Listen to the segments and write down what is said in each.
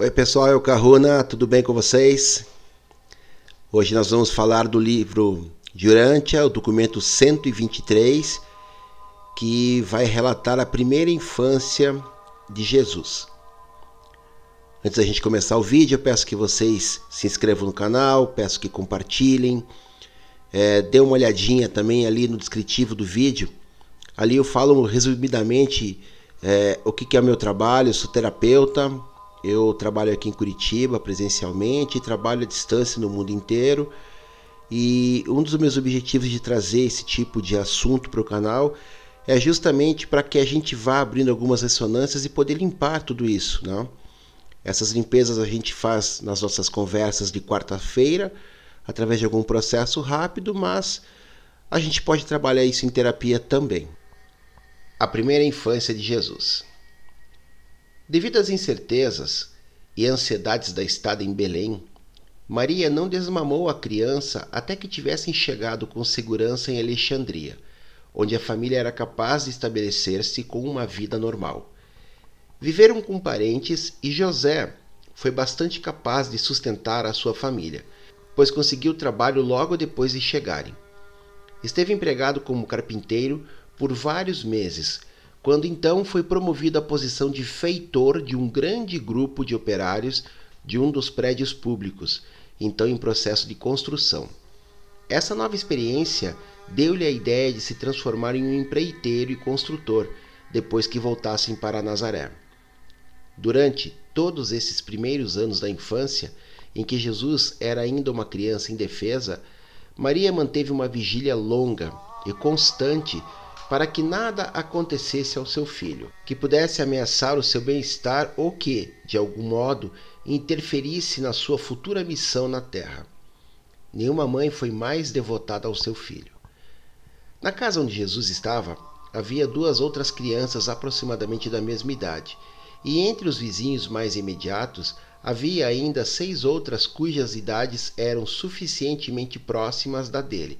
Oi pessoal, eu Caruna, tudo bem com vocês? Hoje nós vamos falar do livro de Urântia, o documento 123, que vai relatar a primeira infância de Jesus. Antes da gente começar o vídeo, eu peço que vocês se inscrevam no canal, peço que compartilhem, é, dê uma olhadinha também ali no descritivo do vídeo. Ali eu falo resumidamente é, o que, que é o meu trabalho, eu sou terapeuta, eu trabalho aqui em Curitiba presencialmente trabalho à distância no mundo inteiro. E um dos meus objetivos de trazer esse tipo de assunto para o canal é justamente para que a gente vá abrindo algumas ressonâncias e poder limpar tudo isso. Não? Essas limpezas a gente faz nas nossas conversas de quarta-feira, através de algum processo rápido, mas a gente pode trabalhar isso em terapia também. A primeira infância de Jesus. Devido às incertezas e ansiedades da estada em Belém, Maria não desmamou a criança até que tivessem chegado com segurança em Alexandria, onde a família era capaz de estabelecer-se com uma vida normal. Viveram com parentes e José foi bastante capaz de sustentar a sua família, pois conseguiu trabalho logo depois de chegarem. Esteve empregado como carpinteiro por vários meses quando então foi promovido à posição de feitor de um grande grupo de operários de um dos prédios públicos, então em processo de construção. Essa nova experiência deu-lhe a ideia de se transformar em um empreiteiro e construtor depois que voltassem para Nazaré. Durante todos esses primeiros anos da infância, em que Jesus era ainda uma criança indefesa, Maria manteve uma vigília longa e constante para que nada acontecesse ao seu filho, que pudesse ameaçar o seu bem-estar ou que, de algum modo, interferisse na sua futura missão na terra. Nenhuma mãe foi mais devotada ao seu filho. Na casa onde Jesus estava, havia duas outras crianças aproximadamente da mesma idade, e entre os vizinhos mais imediatos havia ainda seis outras cujas idades eram suficientemente próximas da dele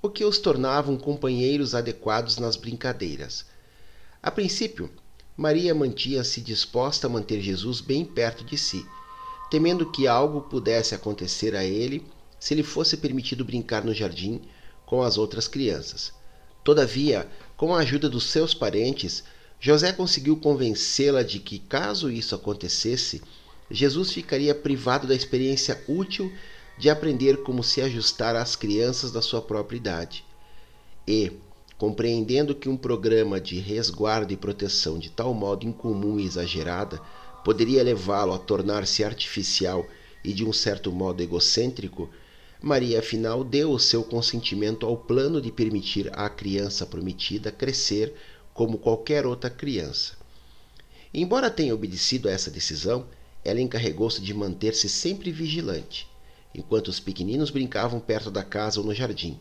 o que os tornavam companheiros adequados nas brincadeiras. A princípio, Maria mantinha-se disposta a manter Jesus bem perto de si, temendo que algo pudesse acontecer a ele se lhe fosse permitido brincar no jardim com as outras crianças. Todavia, com a ajuda dos seus parentes, José conseguiu convencê-la de que, caso isso acontecesse, Jesus ficaria privado da experiência útil de aprender como se ajustar às crianças da sua própria idade. E, compreendendo que um programa de resguardo e proteção de tal modo incomum e exagerada poderia levá-lo a tornar-se artificial e de um certo modo egocêntrico, Maria afinal deu o seu consentimento ao plano de permitir à criança prometida crescer como qualquer outra criança. Embora tenha obedecido a essa decisão, ela encarregou-se de manter-se sempre vigilante enquanto os pequeninos brincavam perto da casa ou no jardim.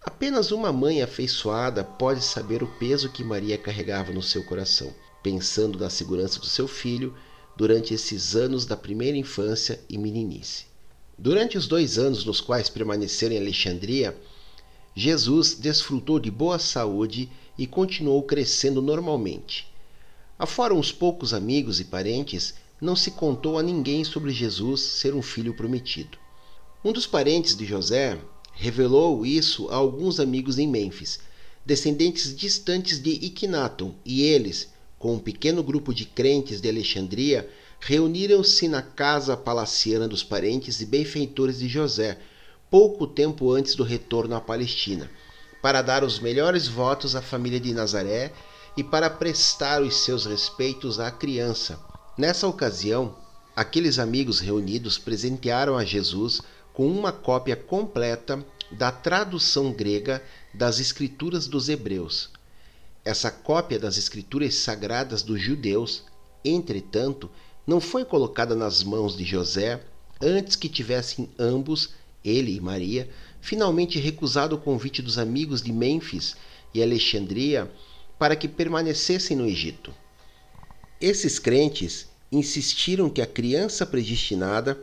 Apenas uma mãe afeiçoada pode saber o peso que Maria carregava no seu coração, pensando na segurança do seu filho durante esses anos da primeira infância e meninice. Durante os dois anos nos quais permaneceram em Alexandria, Jesus desfrutou de boa saúde e continuou crescendo normalmente. Afora uns poucos amigos e parentes, não se contou a ninguém sobre Jesus ser um filho prometido. Um dos parentes de José revelou isso a alguns amigos em Mênfis, descendentes distantes de Iquinaton, e eles, com um pequeno grupo de crentes de Alexandria, reuniram-se na casa palaciana dos parentes e benfeitores de José, pouco tempo antes do retorno à Palestina, para dar os melhores votos à família de Nazaré e para prestar os seus respeitos à criança. Nessa ocasião, aqueles amigos reunidos presentearam a Jesus com uma cópia completa da tradução grega das Escrituras dos Hebreus. Essa cópia das Escrituras sagradas dos judeus, entretanto, não foi colocada nas mãos de José antes que tivessem ambos, ele e Maria, finalmente recusado o convite dos amigos de Mênfis e Alexandria para que permanecessem no Egito. Esses crentes insistiram que a criança predestinada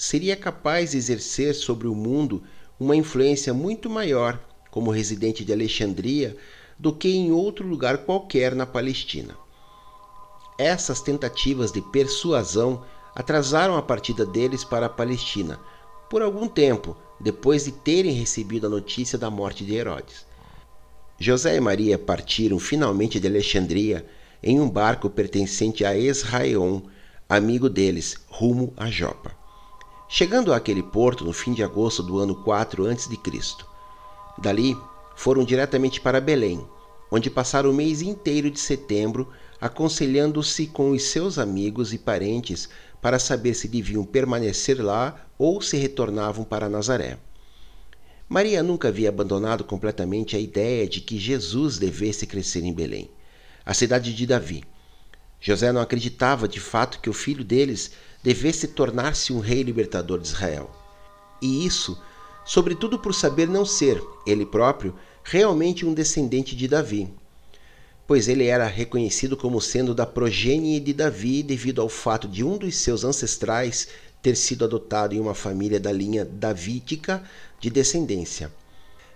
seria capaz de exercer sobre o mundo uma influência muito maior como residente de Alexandria do que em outro lugar qualquer na Palestina. Essas tentativas de persuasão atrasaram a partida deles para a Palestina por algum tempo, depois de terem recebido a notícia da morte de Herodes. José e Maria partiram finalmente de Alexandria em um barco pertencente a Esraion, amigo deles, rumo a Jopa. Chegando àquele porto no fim de agosto do ano 4 a.C. Dali, foram diretamente para Belém, onde passaram o mês inteiro de setembro aconselhando-se com os seus amigos e parentes para saber se deviam permanecer lá ou se retornavam para Nazaré. Maria nunca havia abandonado completamente a ideia de que Jesus devesse crescer em Belém, a cidade de Davi. José não acreditava de fato que o filho deles devesse tornar-se um rei libertador de Israel. E isso, sobretudo por saber não ser, ele próprio, realmente um descendente de Davi, pois ele era reconhecido como sendo da progênie de Davi devido ao fato de um dos seus ancestrais ter sido adotado em uma família da linha davídica de descendência.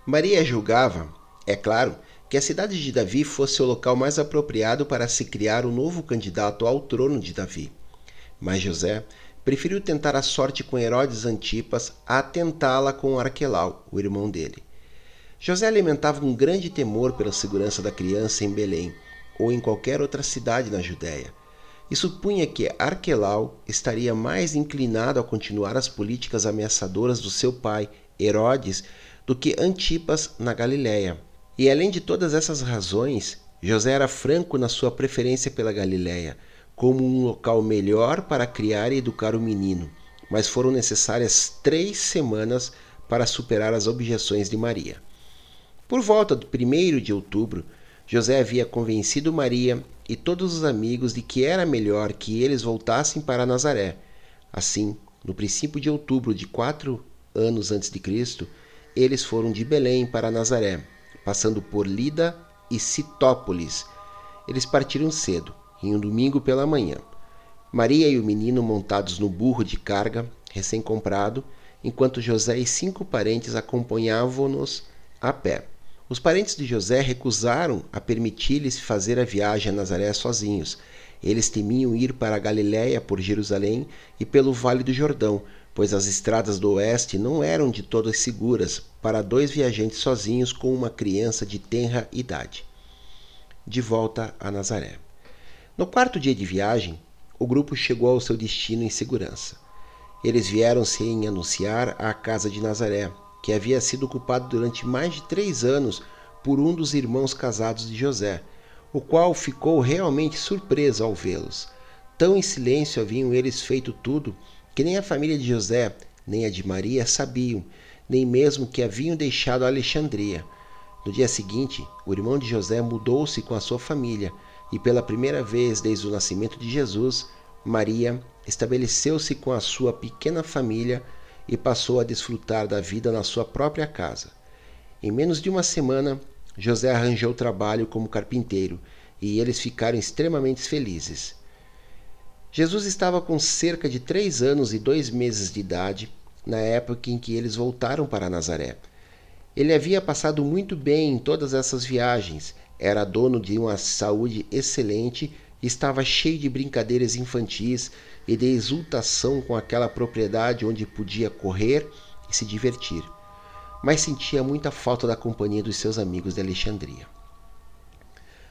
Maria julgava, é claro, que a cidade de Davi fosse o local mais apropriado para se criar o um novo candidato ao trono de Davi. Mas José preferiu tentar a sorte com Herodes Antipas a tentá-la com Arquelau, o irmão dele. José alimentava um grande temor pela segurança da criança em Belém ou em qualquer outra cidade na Judéia e supunha que Arquelau estaria mais inclinado a continuar as políticas ameaçadoras do seu pai, Herodes, do que Antipas na Galiléia. E além de todas essas razões, José era franco na sua preferência pela Galiléia, como um local melhor para criar e educar o menino, mas foram necessárias três semanas para superar as objeções de Maria. Por volta do 1 de outubro, José havia convencido Maria e todos os amigos de que era melhor que eles voltassem para Nazaré. Assim, no princípio de outubro de quatro anos antes de Cristo, eles foram de Belém para Nazaré, passando por Lida e Citópolis. Eles partiram cedo, em um domingo pela manhã. Maria e o menino montados no burro de carga, recém-comprado, enquanto José e cinco parentes acompanhavam-nos a pé. Os parentes de José recusaram a permitir-lhes fazer a viagem a Nazaré sozinhos. Eles temiam ir para a Galiléia por Jerusalém e pelo Vale do Jordão, pois as estradas do oeste não eram de todas seguras para dois viajantes sozinhos com uma criança de tenra idade. De volta a Nazaré. No quarto dia de viagem, o grupo chegou ao seu destino em segurança. Eles vieram sem anunciar à casa de Nazaré, que havia sido ocupado durante mais de três anos por um dos irmãos casados de José, o qual ficou realmente surpreso ao vê-los. Tão em silêncio haviam eles feito tudo que nem a família de José, nem a de Maria sabiam, nem mesmo que haviam deixado Alexandria. No dia seguinte, o irmão de José mudou-se com a sua família, e pela primeira vez desde o nascimento de Jesus, Maria estabeleceu-se com a sua pequena família e passou a desfrutar da vida na sua própria casa. Em menos de uma semana, José arranjou trabalho como carpinteiro e eles ficaram extremamente felizes. Jesus estava com cerca de três anos e dois meses de idade na época em que eles voltaram para Nazaré. Ele havia passado muito bem em todas essas viagens, era dono de uma saúde excelente estava cheio de brincadeiras infantis e de exultação com aquela propriedade onde podia correr e se divertir, mas sentia muita falta da companhia dos seus amigos de Alexandria.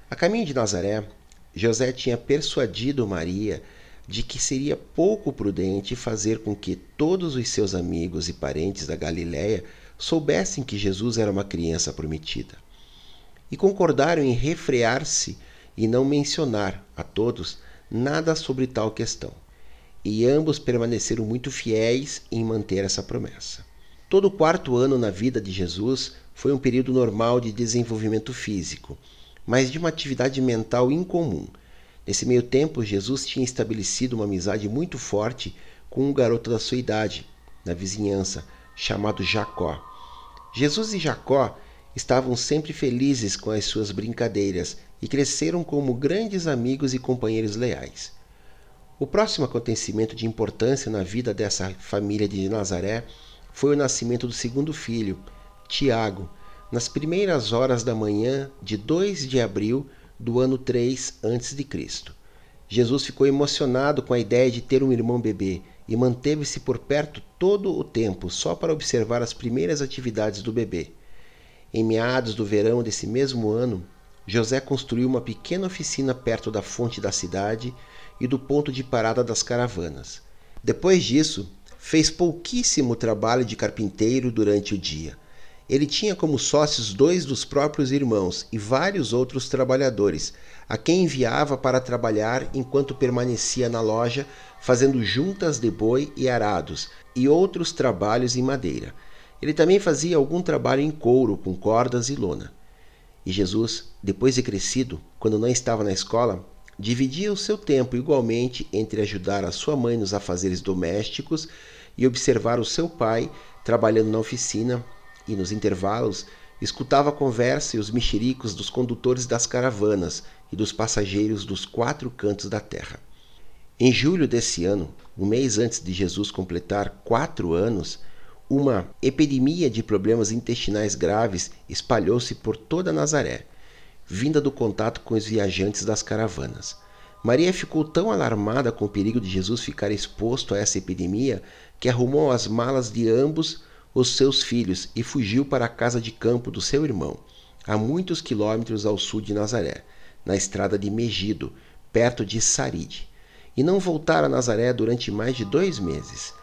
A caminho de Nazaré, José tinha persuadido Maria de que seria pouco prudente fazer com que todos os seus amigos e parentes da Galiléia soubessem que Jesus era uma criança prometida. E concordaram em refrear-se e não mencionar a todos nada sobre tal questão e ambos permaneceram muito fiéis em manter essa promessa. Todo o quarto ano na vida de Jesus foi um período normal de desenvolvimento físico, mas de uma atividade mental incomum. Nesse meio tempo, Jesus tinha estabelecido uma amizade muito forte com um garoto da sua idade, na vizinhança, chamado Jacó. Jesus e Jacó estavam sempre felizes com as suas brincadeiras e cresceram como grandes amigos e companheiros leais. O próximo acontecimento de importância na vida dessa família de Nazaré foi o nascimento do segundo filho, Tiago, nas primeiras horas da manhã de 2 de abril do ano 3 a.C. Jesus ficou emocionado com a ideia de ter um irmão bebê e manteve-se por perto todo o tempo só para observar as primeiras atividades do bebê. Em meados do verão desse mesmo ano, José construiu uma pequena oficina perto da fonte da cidade e do ponto de parada das caravanas. Depois disso, fez pouquíssimo trabalho de carpinteiro durante o dia. Ele tinha como sócios dois dos próprios irmãos e vários outros trabalhadores, a quem enviava para trabalhar enquanto permanecia na loja, fazendo juntas de boi e arados e outros trabalhos em madeira. Ele também fazia algum trabalho em couro, com cordas e lona. E Jesus, depois de crescido, quando não estava na escola, dividia o seu tempo igualmente entre ajudar a sua mãe nos afazeres domésticos e observar o seu pai trabalhando na oficina e, nos intervalos, escutava a conversa e os mexericos dos condutores das caravanas e dos passageiros dos quatro cantos da terra. Em julho desse ano, um mês antes de Jesus completar quatro anos, uma epidemia de problemas intestinais graves espalhou-se por toda Nazaré, vinda do contato com os viajantes das caravanas. Maria ficou tão alarmada com o perigo de Jesus ficar exposto a essa epidemia que arrumou as malas de ambos os seus filhos e fugiu para a casa de campo do seu irmão, a muitos quilômetros ao sul de Nazaré, na estrada de Megido, perto de Saride. E não voltara a Nazaré durante mais de dois meses.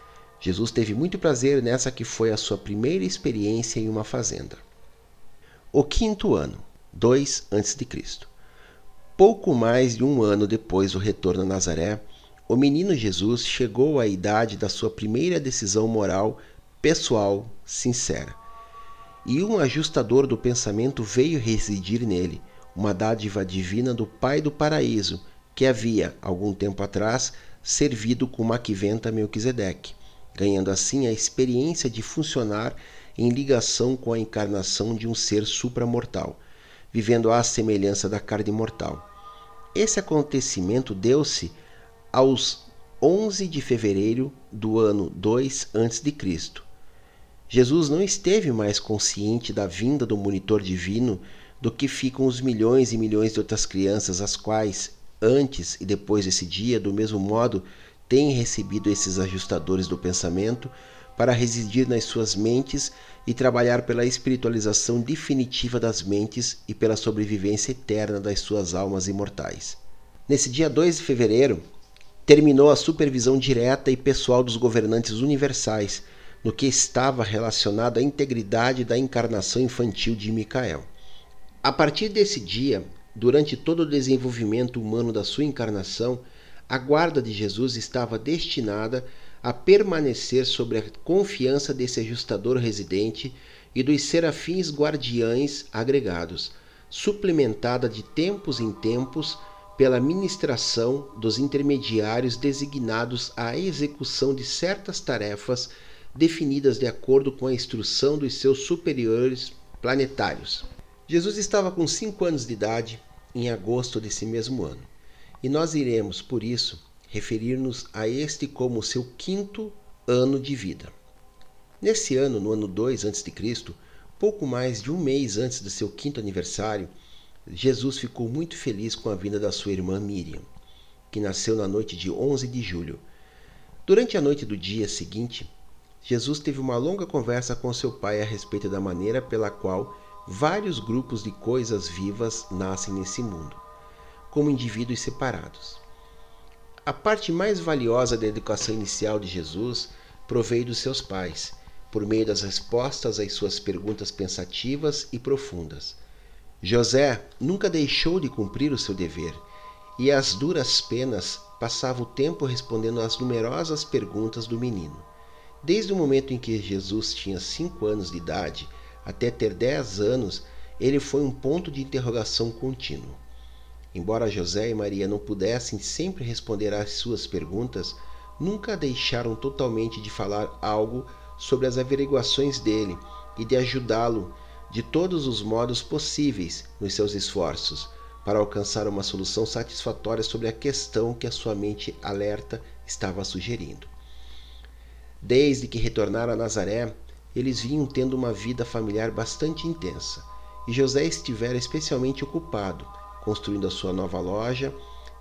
Jesus teve muito prazer nessa que foi a sua primeira experiência em uma fazenda. O quinto ano, 2 a.C. Pouco mais de um ano depois do retorno a Nazaré, o menino Jesus chegou à idade da sua primeira decisão moral pessoal sincera. E um ajustador do pensamento veio residir nele, uma dádiva divina do Pai do Paraíso, que havia, algum tempo atrás, servido com Maquiventa Melquisedeque ganhando assim a experiência de funcionar em ligação com a encarnação de um ser supramortal, vivendo à semelhança da carne mortal. Esse acontecimento deu-se aos 11 de fevereiro do ano 2 a.C. Jesus não esteve mais consciente da vinda do monitor divino do que ficam os milhões e milhões de outras crianças, as quais, antes e depois desse dia, do mesmo modo, têm recebido esses ajustadores do pensamento para residir nas suas mentes e trabalhar pela espiritualização definitiva das mentes e pela sobrevivência eterna das suas almas imortais. Nesse dia 2 de fevereiro, terminou a supervisão direta e pessoal dos governantes universais no que estava relacionado à integridade da encarnação infantil de Micael. A partir desse dia, durante todo o desenvolvimento humano da sua encarnação, a guarda de Jesus estava destinada a permanecer sobre a confiança desse ajustador residente e dos serafins guardiães agregados, suplementada de tempos em tempos pela ministração dos intermediários designados à execução de certas tarefas definidas de acordo com a instrução dos seus superiores planetários. Jesus estava com cinco anos de idade em agosto desse mesmo ano. E nós iremos, por isso, referir-nos a este como seu quinto ano de vida. Nesse ano, no ano 2 a.C., pouco mais de um mês antes do seu quinto aniversário, Jesus ficou muito feliz com a vinda da sua irmã Miriam, que nasceu na noite de 11 de julho. Durante a noite do dia seguinte, Jesus teve uma longa conversa com seu pai a respeito da maneira pela qual vários grupos de coisas vivas nascem nesse mundo como indivíduos separados. A parte mais valiosa da educação inicial de Jesus proveio dos seus pais, por meio das respostas às suas perguntas pensativas e profundas. José nunca deixou de cumprir o seu dever, e às duras penas passava o tempo respondendo às numerosas perguntas do menino. Desde o momento em que Jesus tinha cinco anos de idade até ter dez anos, ele foi um ponto de interrogação contínuo. Embora José e Maria não pudessem sempre responder às suas perguntas, nunca deixaram totalmente de falar algo sobre as averiguações dele e de ajudá-lo de todos os modos possíveis nos seus esforços para alcançar uma solução satisfatória sobre a questão que a sua mente alerta estava sugerindo. Desde que retornaram a Nazaré, eles vinham tendo uma vida familiar bastante intensa, e José estivera especialmente ocupado construindo a sua nova loja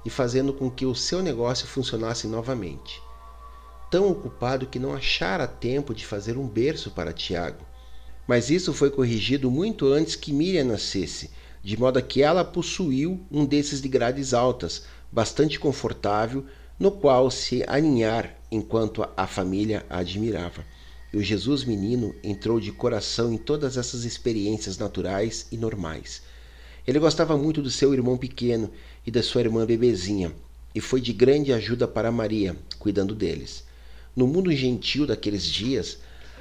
e fazendo com que o seu negócio funcionasse novamente. Tão ocupado que não achara tempo de fazer um berço para Tiago. Mas isso foi corrigido muito antes que Miriam nascesse, de modo que ela possuiu um desses de grades altas, bastante confortável, no qual se aninhar enquanto a família a admirava. E o Jesus menino entrou de coração em todas essas experiências naturais e normais. Ele gostava muito do seu irmão pequeno e da sua irmã bebezinha, e foi de grande ajuda para Maria, cuidando deles. No mundo gentil daqueles dias,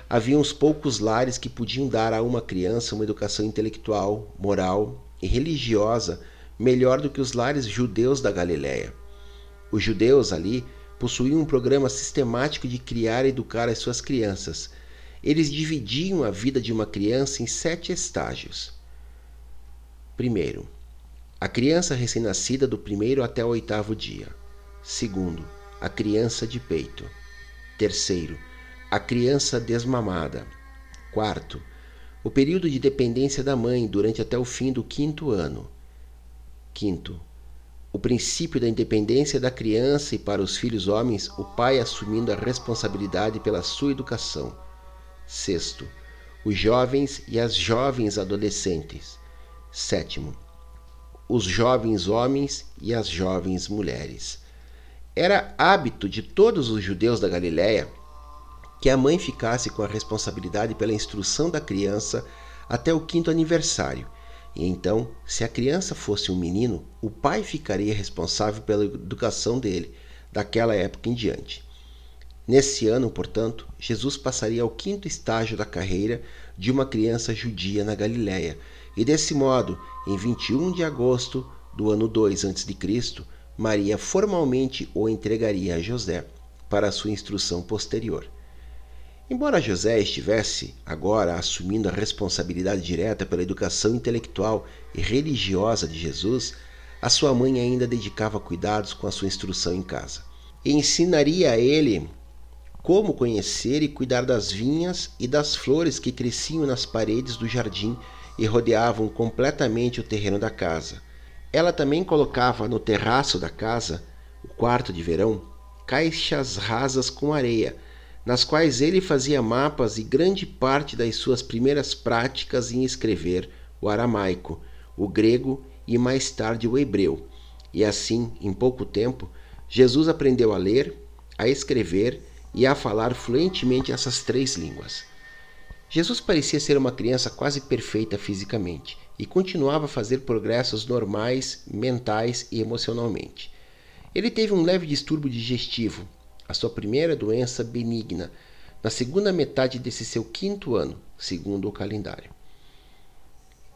havia uns poucos lares que podiam dar a uma criança uma educação intelectual, moral e religiosa melhor do que os lares judeus da Galiléia. Os judeus ali possuíam um programa sistemático de criar e educar as suas crianças. Eles dividiam a vida de uma criança em sete estágios. Primeiro, a criança recém-nascida do primeiro até o oitavo dia. Segundo, a criança de peito. Terceiro, a criança desmamada. Quarto, o período de dependência da mãe durante até o fim do quinto ano. Quinto, o princípio da independência da criança e para os filhos homens, o pai assumindo a responsabilidade pela sua educação. Sexto, os jovens e as jovens adolescentes. Sétimo, os jovens homens e as jovens mulheres. Era hábito de todos os judeus da Galiléia que a mãe ficasse com a responsabilidade pela instrução da criança até o quinto aniversário e então, se a criança fosse um menino, o pai ficaria responsável pela educação dele, daquela época em diante. Nesse ano, portanto, Jesus passaria ao quinto estágio da carreira de uma criança judia na Galiléia, e desse modo, em 21 de agosto do ano 2 a.C., Maria formalmente o entregaria a José para sua instrução posterior. Embora José estivesse agora assumindo a responsabilidade direta pela educação intelectual e religiosa de Jesus, a sua mãe ainda dedicava cuidados com a sua instrução em casa. E ensinaria a ele como conhecer e cuidar das vinhas e das flores que cresciam nas paredes do jardim e rodeavam completamente o terreno da casa. Ela também colocava no terraço da casa, o quarto de verão, caixas rasas com areia nas quais ele fazia mapas e grande parte das suas primeiras práticas em escrever o aramaico, o grego e mais tarde o hebreu. E assim, em pouco tempo, Jesus aprendeu a ler, a escrever e a falar fluentemente essas três línguas. Jesus parecia ser uma criança quase perfeita fisicamente e continuava a fazer progressos normais, mentais e emocionalmente. Ele teve um leve distúrbio digestivo, a sua primeira doença benigna, na segunda metade desse seu quinto ano, segundo o calendário.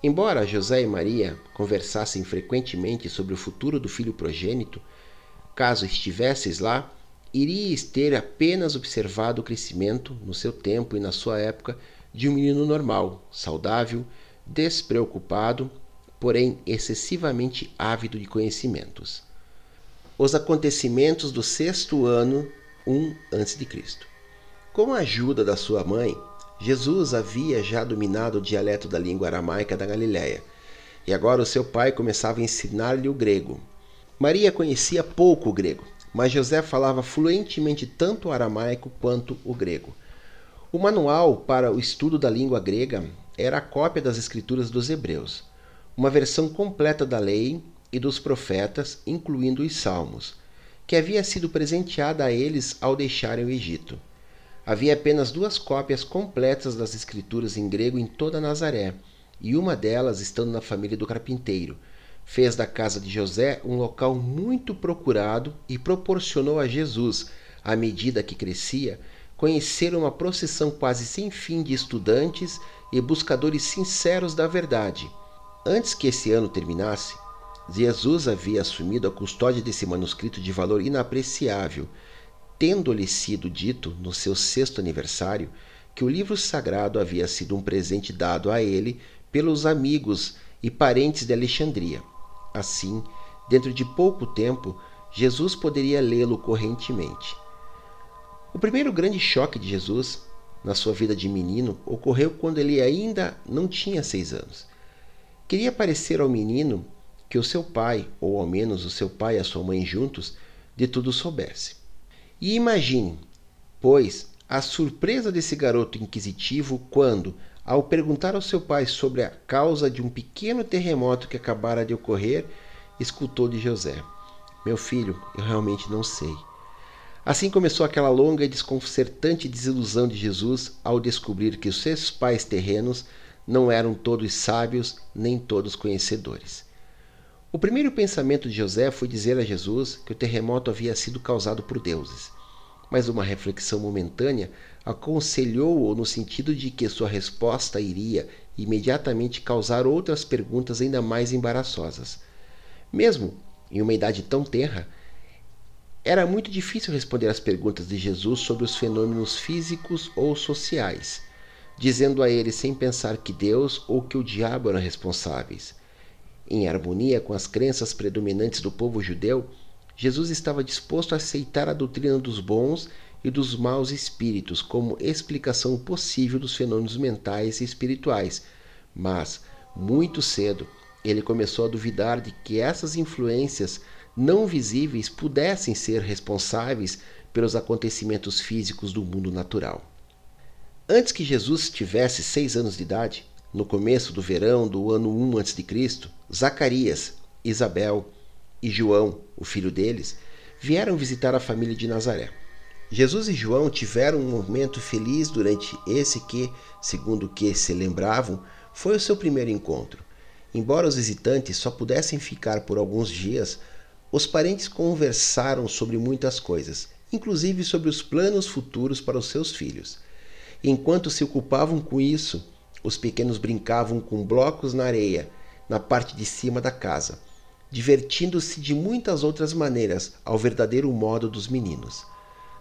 Embora José e Maria conversassem frequentemente sobre o futuro do filho progênito, caso estivesses lá, irias ter apenas observado o crescimento, no seu tempo e na sua época, de um menino normal, saudável, despreocupado, porém excessivamente ávido de conhecimentos. Os acontecimentos do sexto ano 1 a.C. Com a ajuda da sua mãe, Jesus havia já dominado o dialeto da língua aramaica da Galiléia, e agora o seu pai começava a ensinar-lhe o grego. Maria conhecia pouco o grego, mas José falava fluentemente tanto o aramaico quanto o grego. O manual para o estudo da língua grega era a cópia das escrituras dos hebreus, uma versão completa da lei e dos profetas, incluindo os salmos que havia sido presenteada a eles ao deixarem o Egito. Havia apenas duas cópias completas das escrituras em grego em toda Nazaré, e uma delas estando na família do carpinteiro. Fez da casa de José um local muito procurado e proporcionou a Jesus, à medida que crescia, conhecer uma procissão quase sem fim de estudantes e buscadores sinceros da verdade. Antes que esse ano terminasse, Jesus havia assumido a custódia desse manuscrito de valor inapreciável, tendo-lhe sido dito, no seu sexto aniversário, que o livro sagrado havia sido um presente dado a ele pelos amigos e parentes de Alexandria. Assim, dentro de pouco tempo, Jesus poderia lê-lo correntemente. O primeiro grande choque de Jesus na sua vida de menino ocorreu quando ele ainda não tinha seis anos. Queria parecer ao menino que o seu pai, ou ao menos o seu pai e a sua mãe juntos, de tudo soubesse. E imagine, pois, a surpresa desse garoto inquisitivo quando, ao perguntar ao seu pai sobre a causa de um pequeno terremoto que acabara de ocorrer, escutou de José: Meu filho, eu realmente não sei. Assim começou aquela longa e desconcertante desilusão de Jesus ao descobrir que os seus pais terrenos não eram todos sábios nem todos conhecedores. O primeiro pensamento de José foi dizer a Jesus que o terremoto havia sido causado por deuses, mas uma reflexão momentânea aconselhou-o no sentido de que sua resposta iria imediatamente causar outras perguntas ainda mais embaraçosas. Mesmo em uma idade tão tenra, era muito difícil responder às perguntas de Jesus sobre os fenômenos físicos ou sociais, dizendo a ele sem pensar que Deus ou que o diabo eram responsáveis. Em harmonia com as crenças predominantes do povo judeu, Jesus estava disposto a aceitar a doutrina dos bons e dos maus espíritos como explicação possível dos fenômenos mentais e espirituais, mas, muito cedo, ele começou a duvidar de que essas influências não visíveis pudessem ser responsáveis pelos acontecimentos físicos do mundo natural. Antes que Jesus tivesse seis anos de idade, no começo do verão do ano 1 a.C., Zacarias, Isabel e João, o filho deles, vieram visitar a família de Nazaré. Jesus e João tiveram um momento feliz durante esse que, segundo o que se lembravam, foi o seu primeiro encontro. Embora os visitantes só pudessem ficar por alguns dias, os parentes conversaram sobre muitas coisas, inclusive sobre os planos futuros para os seus filhos. Enquanto se ocupavam com isso, os pequenos brincavam com blocos na areia, na parte de cima da casa, divertindo-se de muitas outras maneiras ao verdadeiro modo dos meninos.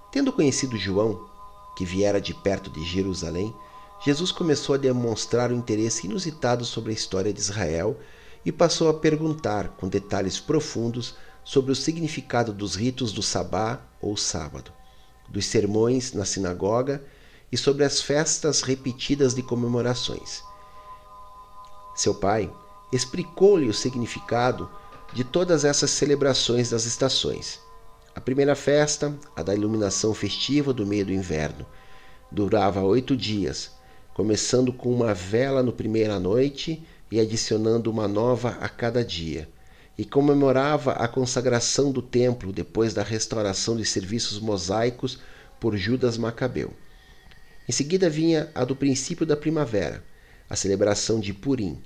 Tendo conhecido João, que viera de perto de Jerusalém, Jesus começou a demonstrar um interesse inusitado sobre a história de Israel e passou a perguntar, com detalhes profundos, sobre o significado dos ritos do sabá ou sábado, dos sermões na sinagoga e sobre as festas repetidas de comemorações. Seu pai explicou-lhe o significado de todas essas celebrações das estações. A primeira festa, a da iluminação festiva do meio do inverno, durava oito dias, começando com uma vela no primeira noite e adicionando uma nova a cada dia e comemorava a consagração do templo depois da restauração de serviços mosaicos por Judas Macabeu. Em seguida vinha a do princípio da primavera, a celebração de Purim,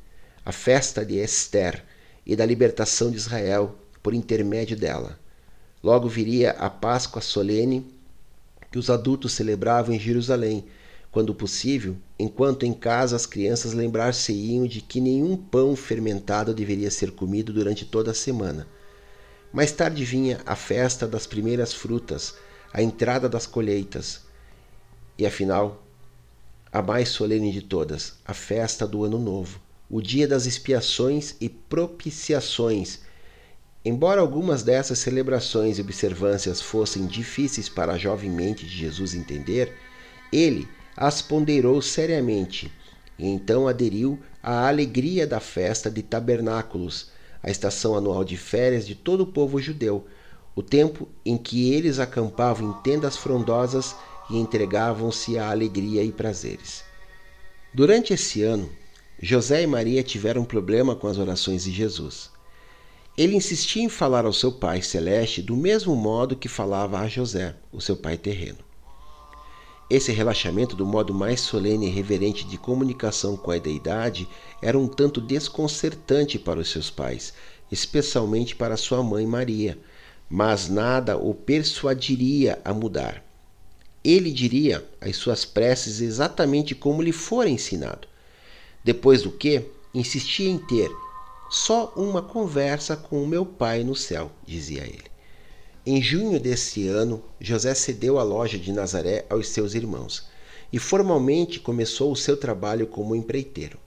a festa de Esther e da libertação de Israel por intermédio dela. Logo viria a Páscoa solene que os adultos celebravam em Jerusalém, quando possível, enquanto em casa as crianças lembrar-se-iam de que nenhum pão fermentado deveria ser comido durante toda a semana. Mais tarde vinha a festa das primeiras frutas, a entrada das colheitas, e afinal, a mais solene de todas, a festa do Ano Novo, o dia das expiações e propiciações. Embora algumas dessas celebrações e observâncias fossem difíceis para a jovem mente de Jesus entender, ele as ponderou seriamente e então aderiu à alegria da festa de tabernáculos, a estação anual de férias de todo o povo judeu, o tempo em que eles acampavam em tendas frondosas e entregavam-se à alegria e prazeres. Durante esse ano, José e Maria tiveram um problema com as orações de Jesus. Ele insistia em falar ao seu Pai Celeste do mesmo modo que falava a José, o seu pai terreno. Esse relaxamento do modo mais solene e reverente de comunicação com a deidade era um tanto desconcertante para os seus pais, especialmente para sua mãe Maria, mas nada o persuadiria a mudar. Ele diria as suas preces exatamente como lhe fora ensinado. Depois do que, insistia em ter só uma conversa com o meu pai no céu, dizia ele. Em junho desse ano, José cedeu a loja de Nazaré aos seus irmãos e formalmente começou o seu trabalho como empreiteiro.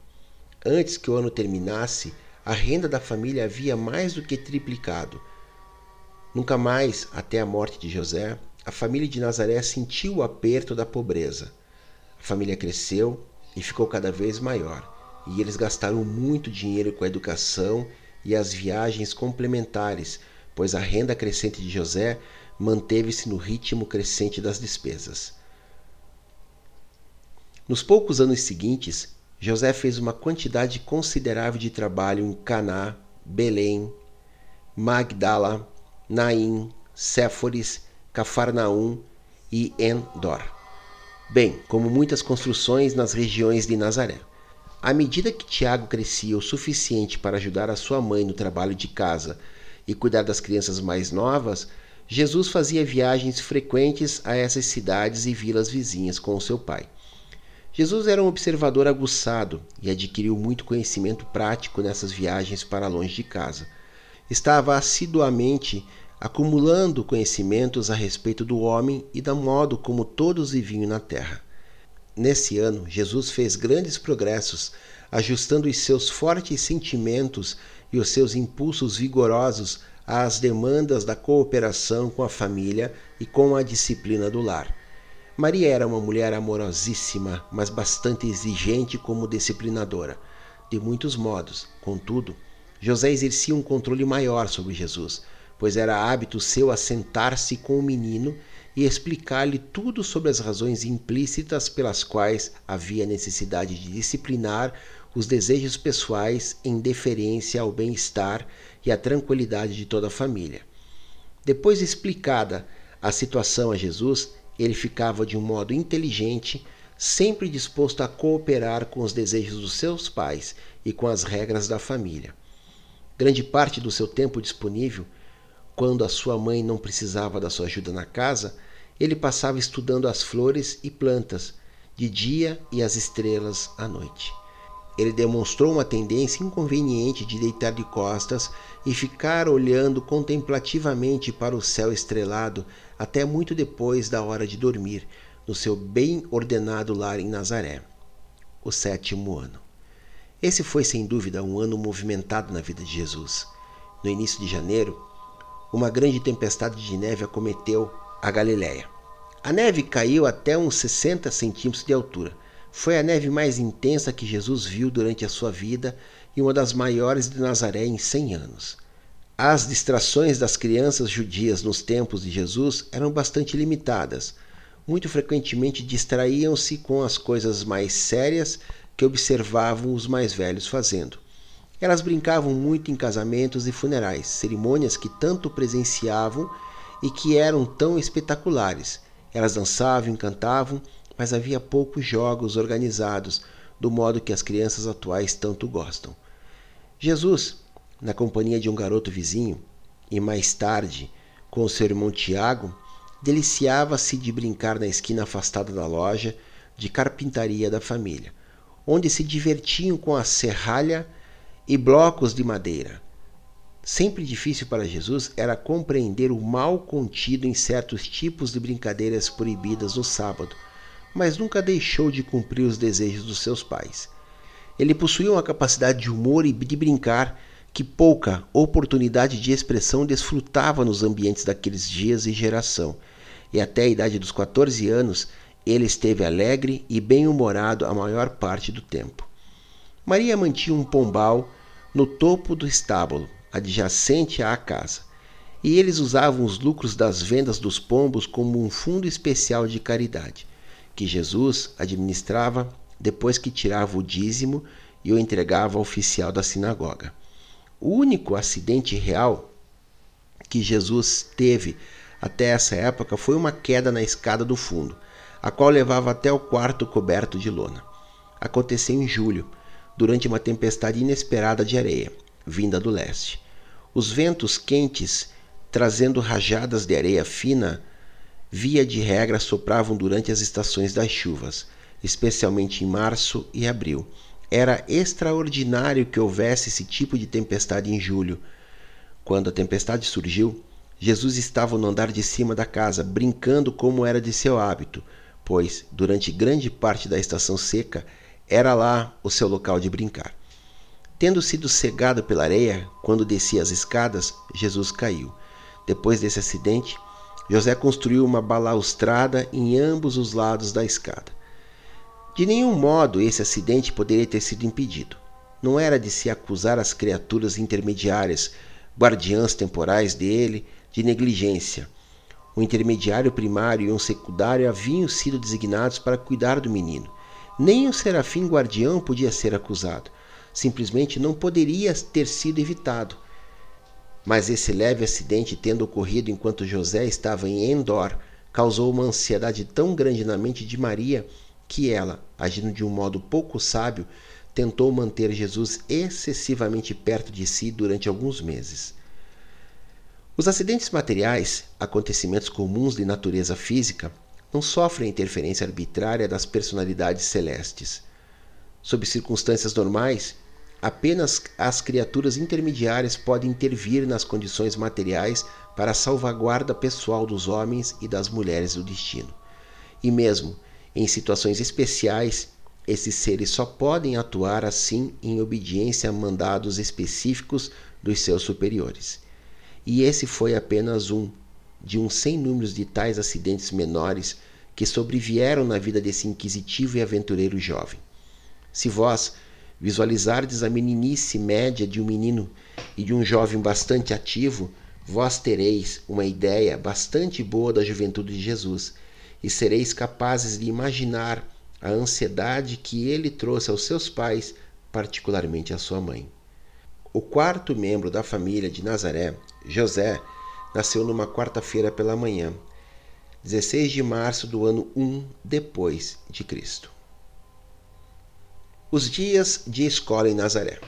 Antes que o ano terminasse, a renda da família havia mais do que triplicado. Nunca mais, até a morte de José, a família de Nazaré sentiu o aperto da pobreza. A família cresceu e ficou cada vez maior, e eles gastaram muito dinheiro com a educação e as viagens complementares, pois a renda crescente de José manteve-se no ritmo crescente das despesas. Nos poucos anos seguintes, José fez uma quantidade considerável de trabalho em Caná, Belém, Magdala, Naim, Séforis, Cafarnaum e Endor. Bem, como muitas construções nas regiões de Nazaré. À medida que Tiago crescia o suficiente para ajudar a sua mãe no trabalho de casa e cuidar das crianças mais novas, Jesus fazia viagens frequentes a essas cidades e vilas vizinhas com seu pai. Jesus era um observador aguçado e adquiriu muito conhecimento prático nessas viagens para longe de casa. Estava assiduamente acumulando conhecimentos a respeito do homem e do modo como todos viviam na terra. Nesse ano, Jesus fez grandes progressos, ajustando os seus fortes sentimentos e os seus impulsos vigorosos às demandas da cooperação com a família e com a disciplina do lar. Maria era uma mulher amorosíssima, mas bastante exigente como disciplinadora. De muitos modos, contudo, José exercia um controle maior sobre Jesus, pois era hábito seu assentar-se com o menino e explicar-lhe tudo sobre as razões implícitas pelas quais havia necessidade de disciplinar os desejos pessoais em deferência ao bem-estar e à tranquilidade de toda a família. Depois explicada a situação a Jesus, ele ficava de um modo inteligente, sempre disposto a cooperar com os desejos dos seus pais e com as regras da família. Grande parte do seu tempo disponível, quando a sua mãe não precisava da sua ajuda na casa, ele passava estudando as flores e plantas de dia e as estrelas à noite. Ele demonstrou uma tendência inconveniente de deitar de costas e ficar olhando contemplativamente para o céu estrelado até muito depois da hora de dormir, no seu bem ordenado lar em Nazaré. O sétimo ano. Esse foi sem dúvida um ano movimentado na vida de Jesus. No início de janeiro, uma grande tempestade de neve acometeu a Galiléia. A neve caiu até uns 60 centímetros de altura foi a neve mais intensa que Jesus viu durante a sua vida e uma das maiores de Nazaré em 100 anos. As distrações das crianças judias nos tempos de Jesus eram bastante limitadas. Muito frequentemente distraíam-se com as coisas mais sérias que observavam os mais velhos fazendo. Elas brincavam muito em casamentos e funerais, cerimônias que tanto presenciavam e que eram tão espetaculares. Elas dançavam e cantavam mas havia poucos jogos organizados do modo que as crianças atuais tanto gostam. Jesus, na companhia de um garoto vizinho, e mais tarde com seu irmão Tiago, deliciava-se de brincar na esquina afastada da loja de carpintaria da família, onde se divertiam com a serralha e blocos de madeira. Sempre difícil para Jesus era compreender o mal contido em certos tipos de brincadeiras proibidas no sábado, mas nunca deixou de cumprir os desejos dos seus pais. Ele possuía uma capacidade de humor e de brincar que pouca oportunidade de expressão desfrutava nos ambientes daqueles dias e geração, e até a idade dos 14 anos ele esteve alegre e bem-humorado a maior parte do tempo. Maria mantinha um pombal no topo do estábulo, adjacente à casa, e eles usavam os lucros das vendas dos pombos como um fundo especial de caridade que Jesus administrava depois que tirava o dízimo e o entregava ao oficial da sinagoga. O único acidente real que Jesus teve até essa época foi uma queda na escada do fundo, a qual levava até o quarto coberto de lona. Aconteceu em julho, durante uma tempestade inesperada de areia, vinda do leste. Os ventos quentes, trazendo rajadas de areia fina, via de regra sopravam durante as estações das chuvas, especialmente em março e abril. Era extraordinário que houvesse esse tipo de tempestade em julho. Quando a tempestade surgiu, Jesus estava no andar de cima da casa, brincando como era de seu hábito, pois, durante grande parte da estação seca, era lá o seu local de brincar. Tendo sido cegado pela areia quando descia as escadas, Jesus caiu. Depois desse acidente, José construiu uma balaustrada em ambos os lados da escada. De nenhum modo esse acidente poderia ter sido impedido. não era de se acusar as criaturas intermediárias, guardiãs temporais dele, de negligência. O intermediário primário e um secundário haviam sido designados para cuidar do menino. Nem o serafim guardião podia ser acusado. Simplesmente não poderia ter sido evitado. Mas esse leve acidente, tendo ocorrido enquanto José estava em Endor, causou uma ansiedade tão grande na mente de Maria que ela, agindo de um modo pouco sábio, tentou manter Jesus excessivamente perto de si durante alguns meses. Os acidentes materiais, acontecimentos comuns de natureza física, não sofrem interferência arbitrária das personalidades celestes. Sob circunstâncias normais, apenas as criaturas intermediárias podem intervir nas condições materiais para a salvaguarda pessoal dos homens e das mulheres do destino. E mesmo em situações especiais, esses seres só podem atuar assim em obediência a mandados específicos dos seus superiores. E esse foi apenas um de um sem números de tais acidentes menores que sobrevieram na vida desse inquisitivo e aventureiro jovem. Se vós visualizardes a meninice média de um menino e de um jovem bastante ativo, vós tereis uma ideia bastante boa da juventude de Jesus e sereis capazes de imaginar a ansiedade que ele trouxe aos seus pais, particularmente à sua mãe. O quarto membro da família de Nazaré, José, nasceu numa quarta-feira pela manhã, 16 de março do ano 1 depois de Cristo. Os dias de escola em Nazaré.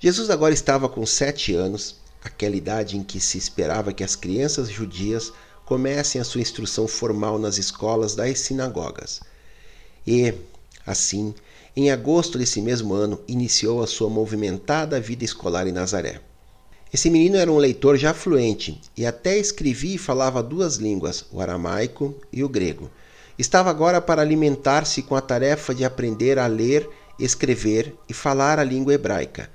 Jesus agora estava com sete anos, aquela idade em que se esperava que as crianças judias comecem a sua instrução formal nas escolas das sinagogas. E, assim, em agosto desse mesmo ano, iniciou a sua movimentada vida escolar em Nazaré. Esse menino era um leitor já fluente e até escrevia e falava duas línguas, o aramaico e o grego. Estava agora para alimentar-se com a tarefa de aprender a ler, escrever e falar a língua hebraica.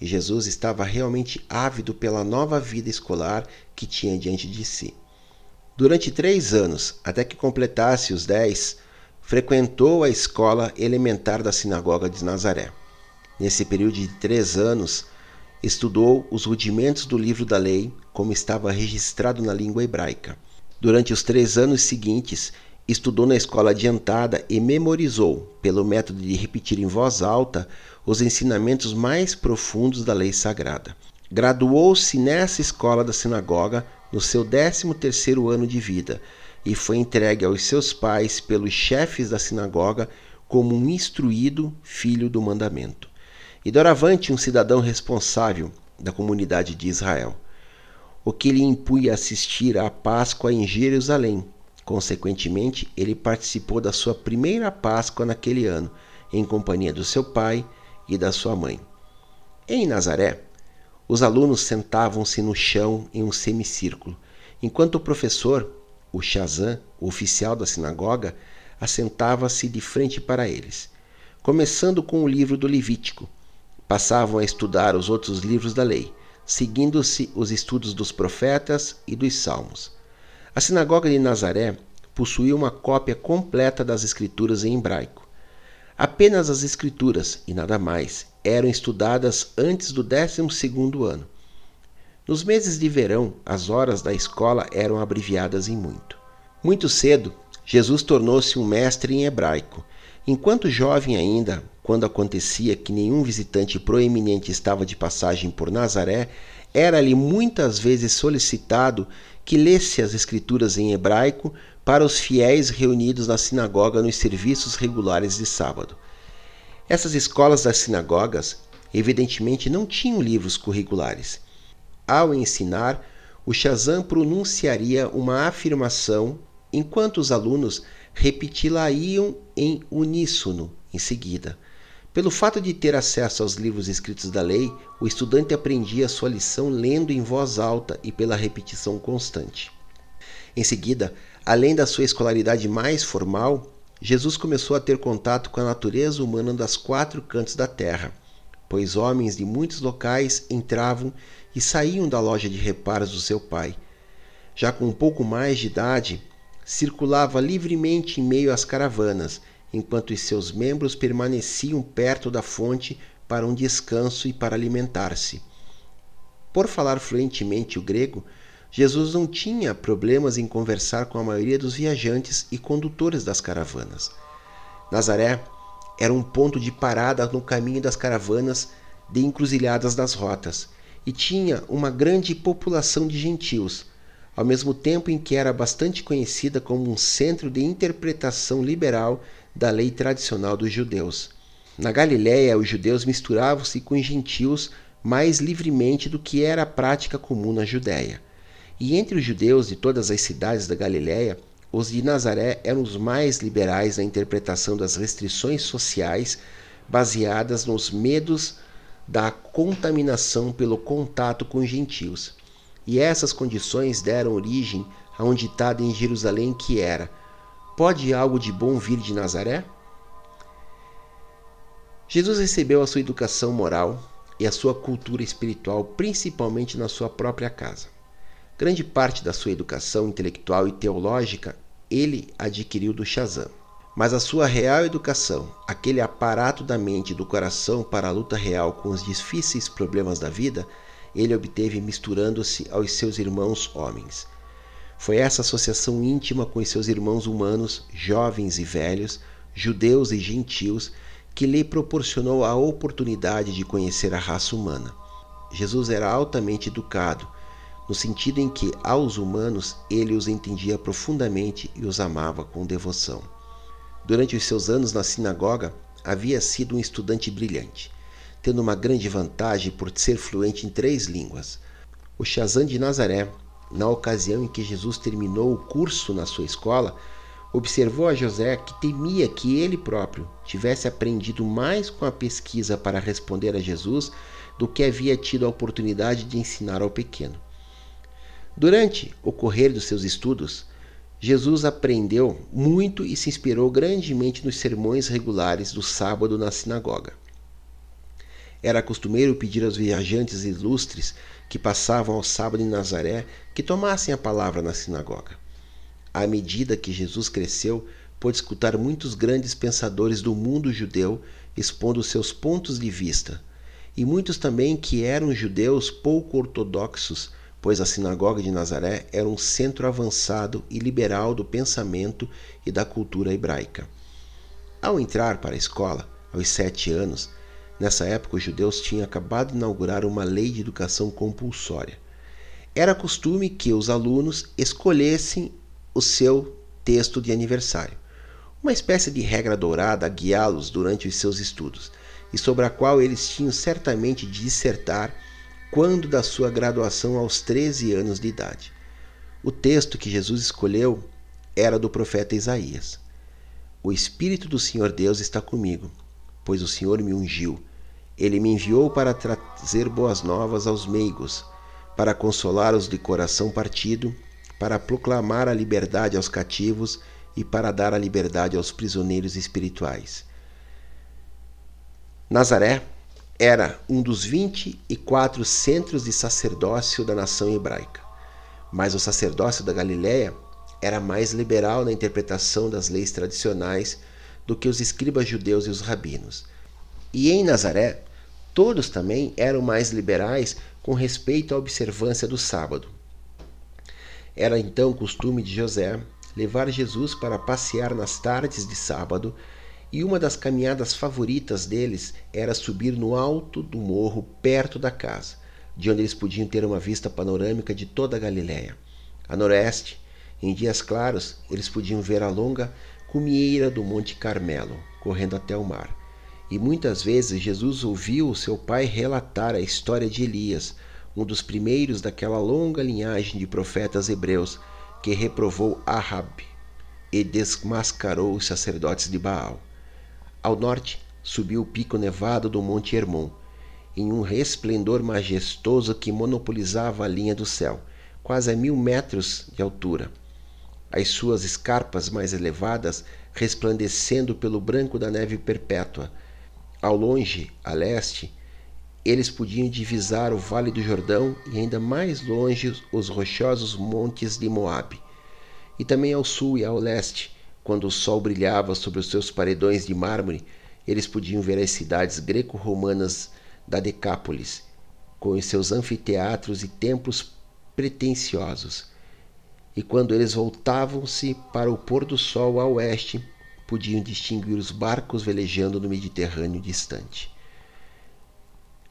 E Jesus estava realmente ávido pela nova vida escolar que tinha diante de si. Durante três anos, até que completasse os dez, frequentou a escola elementar da sinagoga de Nazaré. Nesse período de três anos, estudou os rudimentos do livro da lei, como estava registrado na língua hebraica. Durante os três anos seguintes, estudou na escola adiantada e memorizou, pelo método de repetir em voz alta, os ensinamentos mais profundos da lei sagrada. Graduou-se nessa escola da sinagoga no seu 13º ano de vida, e foi entregue aos seus pais pelos chefes da sinagoga como um instruído filho do mandamento. E doravante um cidadão responsável da comunidade de Israel, o que lhe impunha assistir à Páscoa em Jerusalém. Consequentemente, ele participou da sua primeira Páscoa naquele ano, em companhia do seu pai e da sua mãe. Em Nazaré, os alunos sentavam-se no chão em um semicírculo, enquanto o professor, o Shazam, o oficial da sinagoga, assentava-se de frente para eles. Começando com o livro do Levítico, passavam a estudar os outros livros da lei, seguindo-se os estudos dos profetas e dos salmos. A sinagoga de Nazaré possuía uma cópia completa das escrituras em hebraico. Apenas as escrituras e nada mais eram estudadas antes do 12 ano. Nos meses de verão, as horas da escola eram abreviadas em muito. Muito cedo, Jesus tornou-se um mestre em hebraico. Enquanto jovem ainda, quando acontecia que nenhum visitante proeminente estava de passagem por Nazaré, era-lhe muitas vezes solicitado que lesse as escrituras em hebraico para os fiéis reunidos na sinagoga nos serviços regulares de sábado. Essas escolas das sinagogas, evidentemente, não tinham livros curriculares ao ensinar, o Shazam pronunciaria uma afirmação enquanto os alunos repeti-la-iam em uníssono em seguida. Pelo fato de ter acesso aos livros escritos da lei, o estudante aprendia sua lição lendo em voz alta e pela repetição constante. Em seguida, além da sua escolaridade mais formal, Jesus começou a ter contato com a natureza humana das quatro cantos da terra, pois homens de muitos locais entravam e saíam da loja de reparos do seu pai. Já com um pouco mais de idade, circulava livremente em meio às caravanas, enquanto os seus membros permaneciam perto da fonte para um descanso e para alimentar-se. Por falar fluentemente o grego, Jesus não tinha problemas em conversar com a maioria dos viajantes e condutores das caravanas. Nazaré era um ponto de parada no caminho das caravanas de encruzilhadas das rotas e tinha uma grande população de gentios, ao mesmo tempo em que era bastante conhecida como um centro de interpretação liberal da lei tradicional dos judeus. Na Galiléia, os judeus misturavam-se com os gentios mais livremente do que era a prática comum na Judéia. E entre os judeus de todas as cidades da Galiléia, os de Nazaré eram os mais liberais na interpretação das restrições sociais baseadas nos medos da contaminação pelo contato com os gentios. E essas condições deram origem a um ditado em Jerusalém que era: Pode algo de bom vir de Nazaré? Jesus recebeu a sua educação moral e a sua cultura espiritual principalmente na sua própria casa. Grande parte da sua educação intelectual e teológica ele adquiriu do Shazam. Mas a sua real educação, aquele aparato da mente e do coração para a luta real com os difíceis problemas da vida, ele obteve misturando-se aos seus irmãos homens. Foi essa associação íntima com os seus irmãos humanos, jovens e velhos, judeus e gentios, que lhe proporcionou a oportunidade de conhecer a raça humana. Jesus era altamente educado, no sentido em que, aos humanos, ele os entendia profundamente e os amava com devoção. Durante os seus anos na sinagoga, havia sido um estudante brilhante, tendo uma grande vantagem por ser fluente em três línguas. O Shazam de Nazaré, na ocasião em que Jesus terminou o curso na sua escola, observou a José que temia que ele próprio tivesse aprendido mais com a pesquisa para responder a Jesus do que havia tido a oportunidade de ensinar ao pequeno. Durante o correr dos seus estudos, Jesus aprendeu muito e se inspirou grandemente nos sermões regulares do sábado na sinagoga. Era costumeiro pedir aos viajantes ilustres que passavam ao sábado em Nazaré que tomassem a palavra na sinagoga. À medida que Jesus cresceu, pôde escutar muitos grandes pensadores do mundo judeu expondo seus pontos de vista, e muitos também que eram judeus pouco ortodoxos pois a sinagoga de Nazaré era um centro avançado e liberal do pensamento e da cultura hebraica. Ao entrar para a escola, aos sete anos, nessa época os judeus tinham acabado de inaugurar uma lei de educação compulsória. Era costume que os alunos escolhessem o seu texto de aniversário, uma espécie de regra dourada a guiá-los durante os seus estudos, e sobre a qual eles tinham certamente de dissertar quando da sua graduação aos 13 anos de idade. O texto que Jesus escolheu era do profeta Isaías. O Espírito do Senhor Deus está comigo, pois o Senhor me ungiu. Ele me enviou para trazer boas novas aos meigos, para consolar os de coração partido, para proclamar a liberdade aos cativos e para dar a liberdade aos prisioneiros espirituais. Nazaré era um dos 24 centros de sacerdócio da nação hebraica. Mas o sacerdócio da Galiléia era mais liberal na interpretação das leis tradicionais do que os escribas judeus e os rabinos. E em Nazaré, todos também eram mais liberais com respeito à observância do sábado. Era então costume de José levar Jesus para passear nas tardes de sábado e uma das caminhadas favoritas deles era subir no alto do morro perto da casa, de onde eles podiam ter uma vista panorâmica de toda a Galiléia. A noroeste, em dias claros, eles podiam ver a longa cumieira do Monte Carmelo, correndo até o mar. E muitas vezes Jesus ouviu seu pai relatar a história de Elias, um dos primeiros daquela longa linhagem de profetas hebreus que reprovou Ahab e desmascarou os sacerdotes de Baal. Ao norte, subiu o pico nevado do Monte Hermon, em um resplendor majestoso que monopolizava a linha do céu, quase a mil metros de altura. As suas escarpas mais elevadas resplandecendo pelo branco da neve perpétua. Ao longe, a leste, eles podiam divisar o Vale do Jordão e ainda mais longe os rochosos montes de Moabe. E também ao sul e ao leste, quando o sol brilhava sobre os seus paredões de mármore eles podiam ver as cidades greco-romanas da Decápolis, com os seus anfiteatros e templos pretensiosos. E quando eles voltavam-se para o pôr do sol a oeste, podiam distinguir os barcos velejando no Mediterrâneo distante.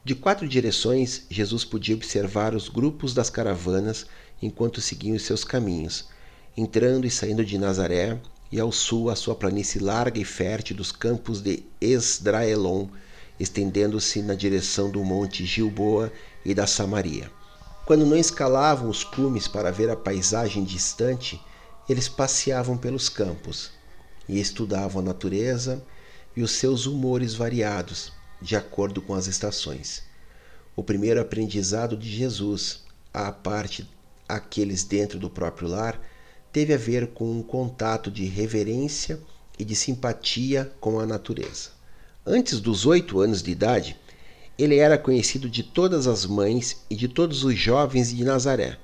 De quatro direções, Jesus podia observar os grupos das caravanas enquanto seguiam os seus caminhos, entrando e saindo de Nazaré, e ao sul a sua planície larga e fértil dos campos de Esdraelon, estendendo-se na direção do monte Gilboa e da Samaria. Quando não escalavam os cumes para ver a paisagem distante, eles passeavam pelos campos e estudavam a natureza e os seus humores variados, de acordo com as estações. O primeiro aprendizado de Jesus, à parte aqueles dentro do próprio lar, teve a ver com um contato de reverência e de simpatia com a natureza. Antes dos oito anos de idade, ele era conhecido de todas as mães e de todos os jovens de Nazaré,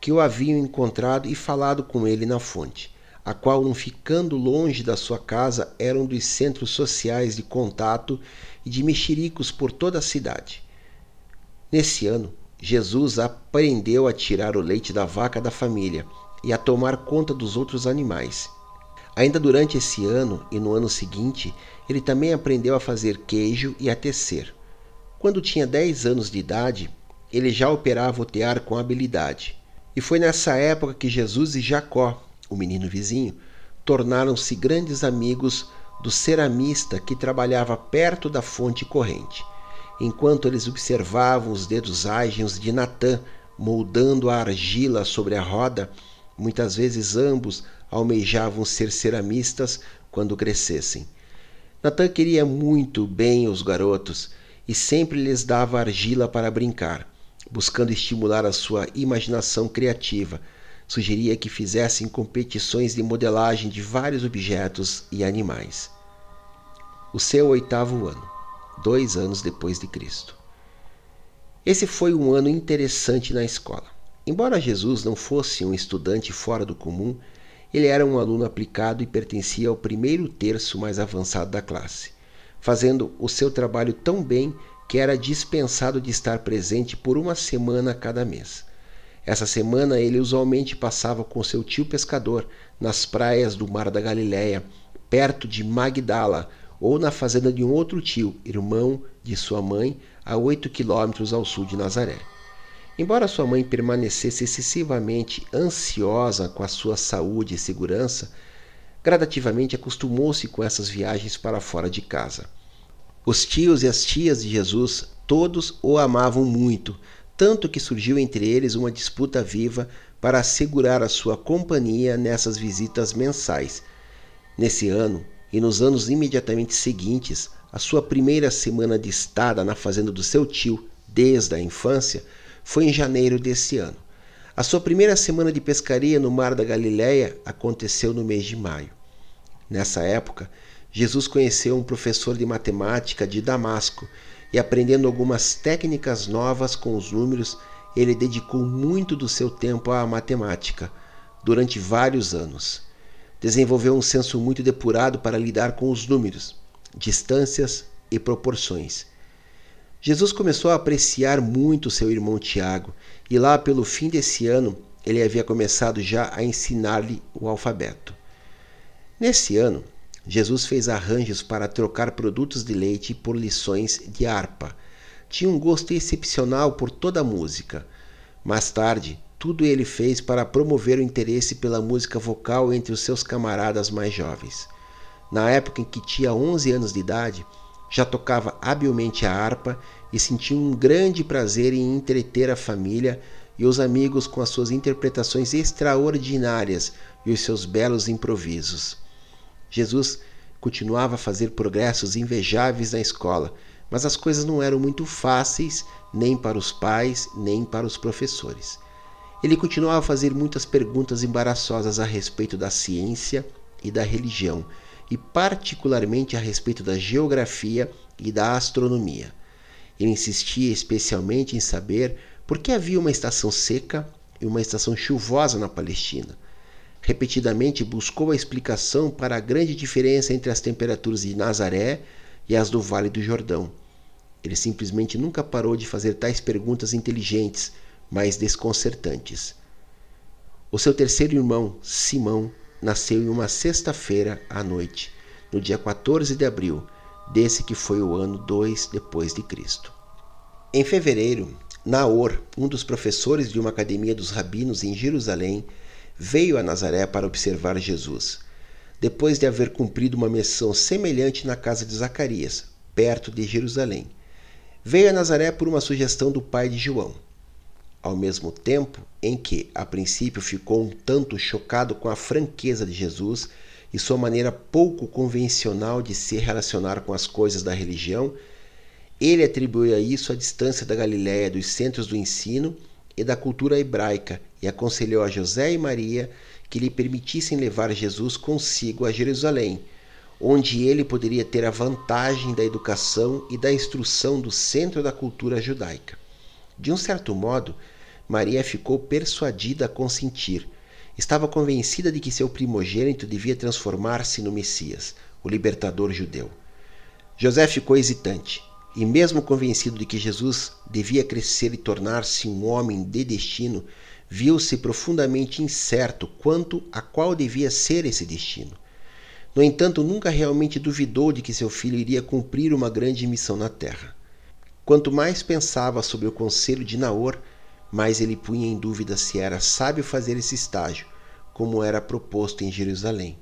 que o haviam encontrado e falado com ele na fonte a qual, não ficando longe da sua casa, era um dos centros sociais de contato e de mexericos por toda a cidade. Nesse ano, Jesus aprendeu a tirar o leite da vaca da família e a tomar conta dos outros animais. Ainda durante esse ano e no ano seguinte, ele também aprendeu a fazer queijo e a tecer. Quando tinha 10 anos de idade, ele já operava o tear com habilidade. E foi nessa época que Jesus e Jacó, o menino vizinho, tornaram-se grandes amigos do ceramista que trabalhava perto da fonte corrente. Enquanto eles observavam os dedos ágeis de Natã moldando a argila sobre a roda, muitas vezes ambos almejavam ser ceramistas quando crescessem. Natã queria muito bem os garotos e sempre lhes dava argila para brincar, buscando estimular a sua imaginação criativa sugeria que fizessem competições de modelagem de vários objetos e animais. O seu oitavo ano, dois anos depois de Cristo. Esse foi um ano interessante na escola. Embora Jesus não fosse um estudante fora do comum, ele era um aluno aplicado e pertencia ao primeiro terço mais avançado da classe, fazendo o seu trabalho tão bem que era dispensado de estar presente por uma semana a cada mês. Essa semana ele usualmente passava com seu tio pescador nas praias do Mar da Galileia, perto de Magdala, ou na fazenda de um outro tio, irmão de sua mãe, a oito quilômetros ao sul de Nazaré. Embora sua mãe permanecesse excessivamente ansiosa com a sua saúde e segurança, gradativamente acostumou-se com essas viagens para fora de casa. Os tios e as tias de Jesus todos o amavam muito, tanto que surgiu entre eles uma disputa viva para assegurar a sua companhia nessas visitas mensais. Nesse ano e nos anos imediatamente seguintes, a sua primeira semana de estada na fazenda do seu tio, desde a infância, foi em janeiro desse ano. A sua primeira semana de pescaria no Mar da Galileia aconteceu no mês de maio. Nessa época, Jesus conheceu um professor de matemática de Damasco e aprendendo algumas técnicas novas com os números, ele dedicou muito do seu tempo à matemática durante vários anos. Desenvolveu um senso muito depurado para lidar com os números, distâncias e proporções. Jesus começou a apreciar muito seu irmão Tiago, e lá pelo fim desse ano ele havia começado já a ensinar-lhe o alfabeto. Nesse ano, Jesus fez arranjos para trocar produtos de leite por lições de harpa. Tinha um gosto excepcional por toda a música. Mais tarde, tudo ele fez para promover o interesse pela música vocal entre os seus camaradas mais jovens. Na época em que tinha 11 anos de idade, já tocava habilmente a harpa e sentia um grande prazer em entreter a família e os amigos com as suas interpretações extraordinárias e os seus belos improvisos. Jesus continuava a fazer progressos invejáveis na escola, mas as coisas não eram muito fáceis nem para os pais, nem para os professores. Ele continuava a fazer muitas perguntas embaraçosas a respeito da ciência e da religião, e particularmente a respeito da geografia e da astronomia. Ele insistia especialmente em saber por que havia uma estação seca e uma estação chuvosa na Palestina repetidamente buscou a explicação para a grande diferença entre as temperaturas de Nazaré e as do Vale do Jordão. Ele simplesmente nunca parou de fazer tais perguntas inteligentes, mas desconcertantes. O seu terceiro irmão, Simão, nasceu em uma sexta-feira à noite, no dia 14 de abril, desse que foi o ano 2 depois de Cristo. Em fevereiro, Naor, um dos professores de uma academia dos rabinos em Jerusalém, veio a Nazaré para observar Jesus, depois de haver cumprido uma missão semelhante na casa de Zacarias, perto de Jerusalém. Veio a Nazaré por uma sugestão do pai de João. Ao mesmo tempo em que, a princípio, ficou um tanto chocado com a franqueza de Jesus e sua maneira pouco convencional de se relacionar com as coisas da religião, ele atribuiu a isso a distância da Galiléia dos centros do ensino e da cultura hebraica e aconselhou a José e Maria que lhe permitissem levar Jesus consigo a Jerusalém, onde ele poderia ter a vantagem da educação e da instrução do centro da cultura judaica. De um certo modo, Maria ficou persuadida a consentir. Estava convencida de que seu primogênito devia transformar-se no Messias, o libertador judeu. José ficou hesitante, e mesmo convencido de que Jesus devia crescer e tornar-se um homem de destino, viu-se profundamente incerto quanto a qual devia ser esse destino. No entanto, nunca realmente duvidou de que seu filho iria cumprir uma grande missão na terra. Quanto mais pensava sobre o conselho de Naor, mais ele punha em dúvida se era sábio fazer esse estágio, como era proposto em Jerusalém.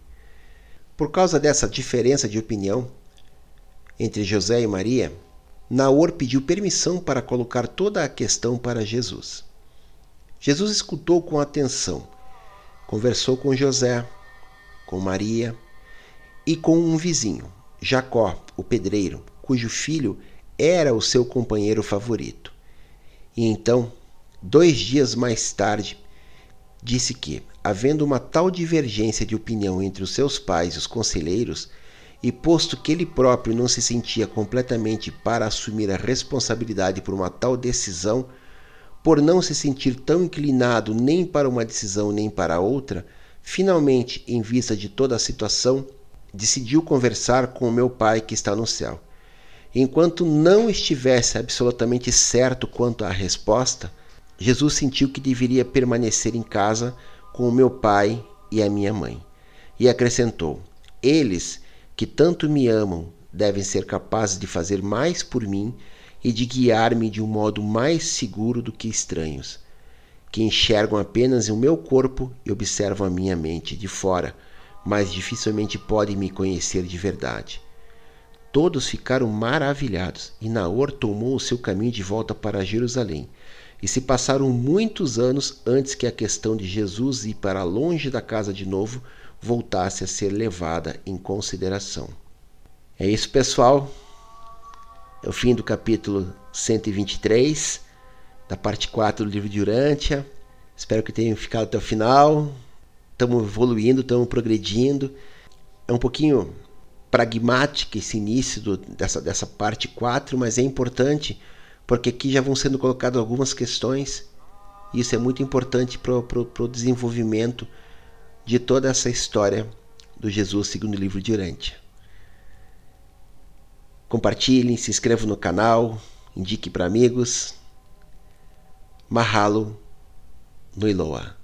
Por causa dessa diferença de opinião entre José e Maria, Naor pediu permissão para colocar toda a questão para Jesus. Jesus escutou com atenção, conversou com José, com Maria, e com um vizinho, Jacó, o pedreiro, cujo filho era o seu companheiro favorito. E então, dois dias mais tarde, disse que, havendo uma tal divergência de opinião entre os seus pais e os conselheiros, e posto que ele próprio não se sentia completamente para assumir a responsabilidade por uma tal decisão, por não se sentir tão inclinado nem para uma decisão nem para outra, finalmente, em vista de toda a situação, decidiu conversar com o meu Pai que está no céu. Enquanto não estivesse absolutamente certo quanto à resposta, Jesus sentiu que deveria permanecer em casa com o meu pai e a minha mãe. E acrescentou: Eles, que tanto me amam, devem ser capazes de fazer mais por mim e de guiar-me de um modo mais seguro do que estranhos, que enxergam apenas o meu corpo e observam a minha mente de fora mas dificilmente podem me conhecer de verdade. Todos ficaram maravilhados e Naor tomou o seu caminho de volta para Jerusalém. E se passaram muitos anos antes que a questão de Jesus ir para longe da casa de novo voltasse a ser levada em consideração. É isso, pessoal. É o fim do capítulo 123, da parte 4 do livro de Urântia. Espero que tenham ficado até o final estamos evoluindo, estamos progredindo. É um pouquinho pragmático esse início do, dessa, dessa parte 4, mas é importante porque aqui já vão sendo colocadas algumas questões. E isso é muito importante para o desenvolvimento de toda essa história do Jesus segundo o livro de Urântia. Compartilhem, se inscrevam no canal, indique para amigos. Mahalo no Iloa.